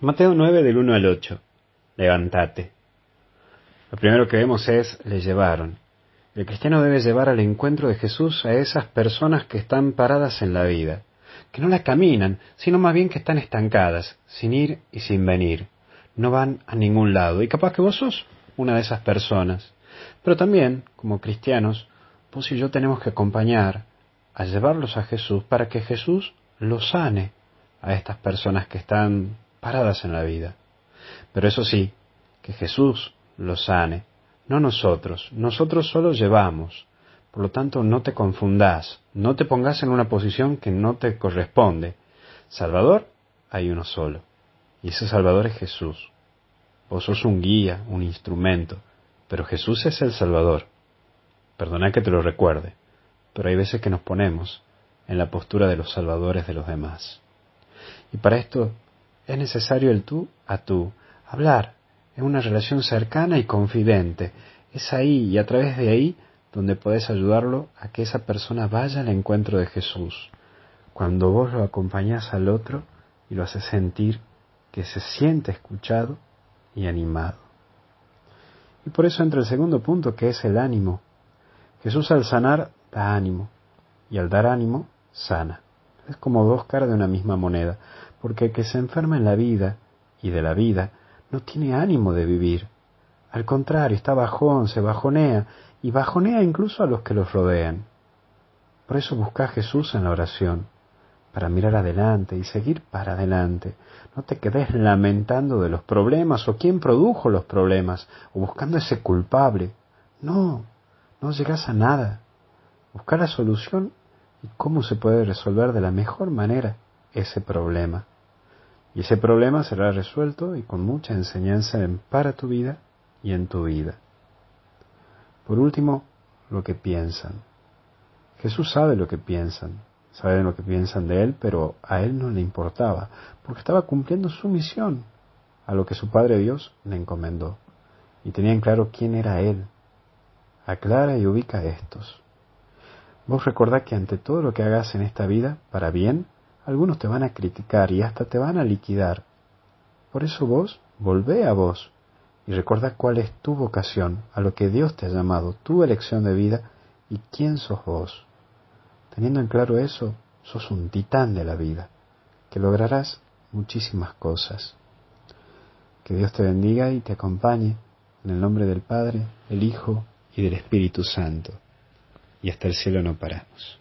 Mateo 9 del 1 al 8. Levantate. Lo primero que vemos es, le llevaron. El cristiano debe llevar al encuentro de Jesús a esas personas que están paradas en la vida, que no la caminan, sino más bien que están estancadas, sin ir y sin venir. No van a ningún lado. Y capaz que vos sos una de esas personas. Pero también, como cristianos, vos y yo tenemos que acompañar a llevarlos a Jesús para que Jesús los sane a estas personas que están paradas en la vida. Pero eso sí, que Jesús los sane, no nosotros. Nosotros solo llevamos. Por lo tanto, no te confundas, no te pongas en una posición que no te corresponde. Salvador hay uno solo, y ese Salvador es Jesús. Vos sos un guía, un instrumento, pero Jesús es el Salvador. Perdona que te lo recuerde, pero hay veces que nos ponemos en la postura de los salvadores de los demás. Y para esto es necesario el tú a tú, hablar en una relación cercana y confidente. Es ahí y a través de ahí donde puedes ayudarlo a que esa persona vaya al encuentro de Jesús. Cuando vos lo acompañás al otro y lo haces sentir que se siente escuchado y animado. Y por eso entra el segundo punto que es el ánimo. Jesús al sanar da ánimo y al dar ánimo sana. Es como dos caras de una misma moneda porque el que se enferma en la vida y de la vida no tiene ánimo de vivir. Al contrario, está bajón, se bajonea y bajonea incluso a los que los rodean. Por eso busca a Jesús en la oración, para mirar adelante y seguir para adelante. No te quedes lamentando de los problemas o quién produjo los problemas o buscando ese culpable. No, no llegas a nada. Buscar la solución y cómo se puede resolver de la mejor manera ese problema. Y ese problema será resuelto y con mucha enseñanza para tu vida y en tu vida. Por último, lo que piensan. Jesús sabe lo que piensan, sabe lo que piensan de Él, pero a Él no le importaba, porque estaba cumpliendo su misión, a lo que su Padre Dios le encomendó. Y tenían claro quién era Él. Aclara y ubica estos. Vos recordá que ante todo lo que hagas en esta vida, para bien, algunos te van a criticar y hasta te van a liquidar. Por eso vos, volvé a vos y recuerda cuál es tu vocación, a lo que Dios te ha llamado, tu elección de vida y quién sos vos. Teniendo en claro eso, sos un titán de la vida, que lograrás muchísimas cosas. Que Dios te bendiga y te acompañe en el nombre del Padre, el Hijo y del Espíritu Santo. Y hasta el cielo no paramos.